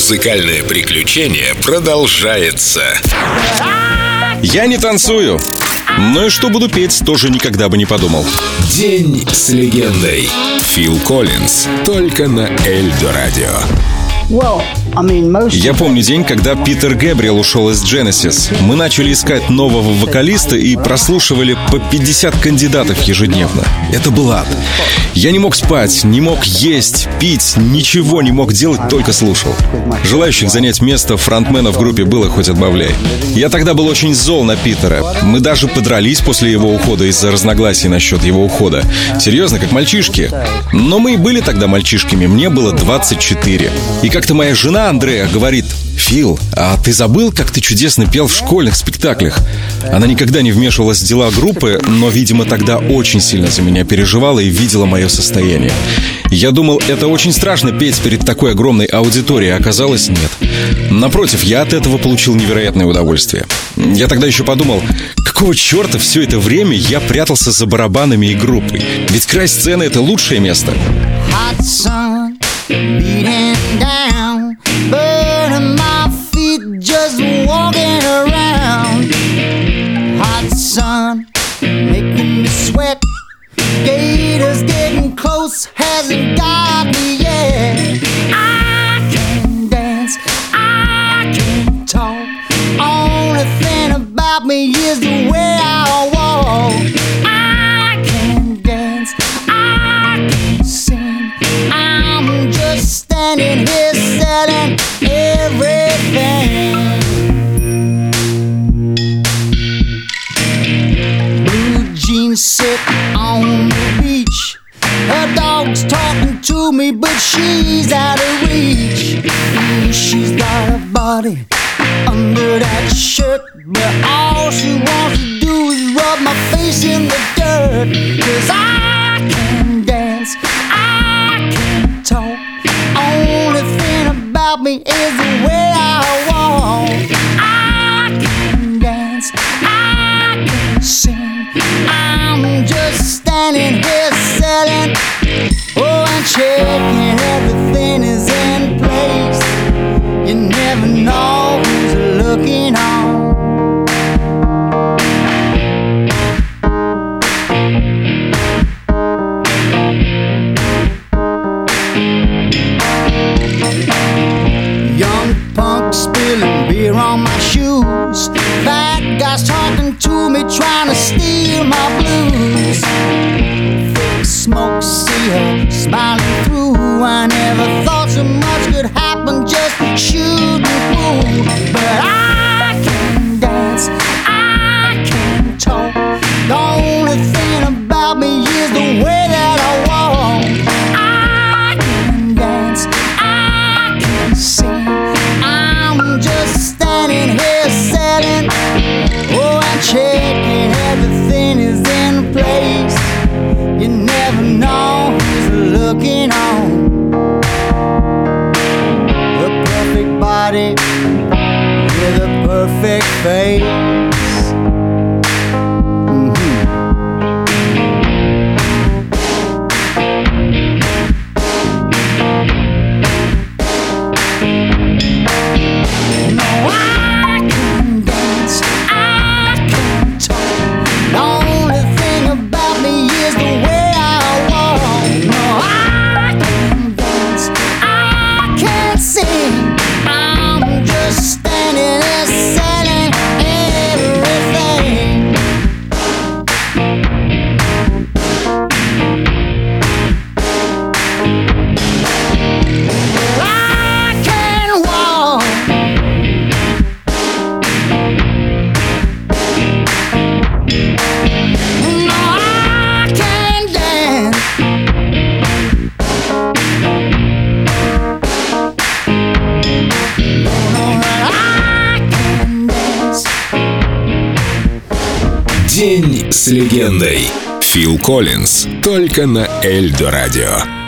Музыкальное приключение продолжается. Я не танцую. Ну и что буду петь, тоже никогда бы не подумал. День с легендой. Фил Коллинз. Только на Эльдо Радио. Я помню день, когда Питер Гэбриэл ушел из Genesis. Мы начали искать нового вокалиста и прослушивали по 50 кандидатов ежедневно. Это был ад. Я не мог спать, не мог есть, пить, ничего не мог делать, только слушал. Желающих занять место фронтмена в группе было хоть отбавляй. Я тогда был очень зол на Питера. Мы даже подрались после его ухода из-за разногласий насчет его ухода. Серьезно, как мальчишки. Но мы и были тогда мальчишками, мне было 24. И как-то моя жена Андрея говорит, Фил, а ты забыл, как ты чудесно пел в школьных спектаклях? Она никогда не вмешивалась в дела группы, но, видимо, тогда очень сильно за меня переживала и видела мое состояние. Я думал, это очень страшно петь перед такой огромной аудиторией, а оказалось нет. Напротив, я от этого получил невероятное удовольствие. Я тогда еще подумал, какого черта все это время я прятался за барабанами и группой? Ведь край сцены — это лучшее место. Hot sun, burning my feet just walking around. Hot sun. She's out of reach. She's got a body under that shirt, but all she wants to do is rub my face in the dirt. Cause I can dance, I can talk. Only thing about me is the way I walk. I can dance, I can sing. I'm guys to me, trying to steal my blues. Thick smoke, see her smiling through. I never thought so much could happen, just shooting You never know who's looking on. The perfect body with a perfect face. День с легендой. Фил Коллинз. Только на Эльдо Радио.